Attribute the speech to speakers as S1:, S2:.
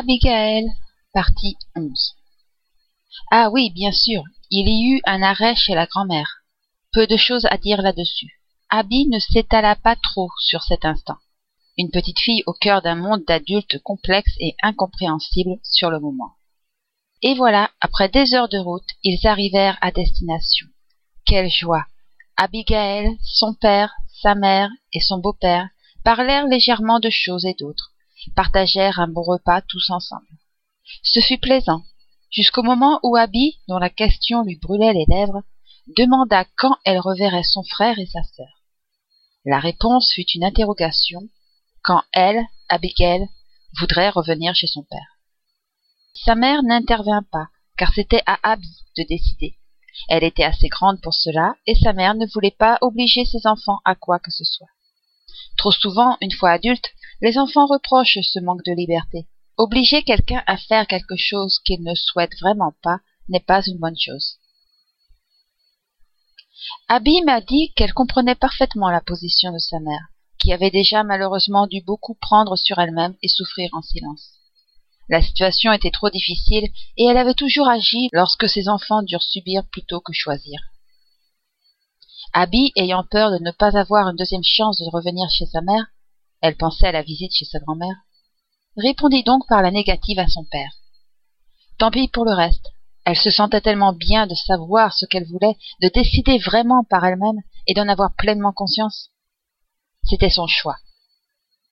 S1: Abigail Partie 11 Ah oui, bien sûr, il y eut un arrêt chez la grand'mère. Peu de choses à dire là-dessus. Abby ne s'étala pas trop sur cet instant. Une petite fille au cœur d'un monde d'adultes complexe et incompréhensible sur le moment. Et voilà, après des heures de route, ils arrivèrent à destination. Quelle joie Abigail, son père, sa mère et son beau-père parlèrent légèrement de choses et d'autres, partagèrent un bon repas tous ensemble. Ce fut plaisant, jusqu'au moment où Abby, dont la question lui brûlait les lèvres, demanda quand elle reverrait son frère et sa sœur. La réponse fut une interrogation, quand elle, Abigail, voudrait revenir chez son père. Sa mère n'intervint pas, car c'était à Abby de décider. Elle était assez grande pour cela, et sa mère ne voulait pas obliger ses enfants à quoi que ce soit. Trop souvent, une fois adultes, les enfants reprochent ce manque de liberté. Obliger quelqu'un à faire quelque chose qu'il ne souhaite vraiment pas n'est pas une bonne chose. Abby m'a dit qu'elle comprenait parfaitement la position de sa mère, qui avait déjà malheureusement dû beaucoup prendre sur elle-même et souffrir en silence. La situation était trop difficile et elle avait toujours agi lorsque ses enfants durent subir plutôt que choisir. Abby, ayant peur de ne pas avoir une deuxième chance de revenir chez sa mère, elle pensait à la visite chez sa grand-mère, répondit donc par la négative à son père. Tant pis pour le reste. Elle se sentait tellement bien de savoir ce qu'elle voulait, de décider vraiment par elle-même et d'en avoir pleinement conscience. C'était son choix.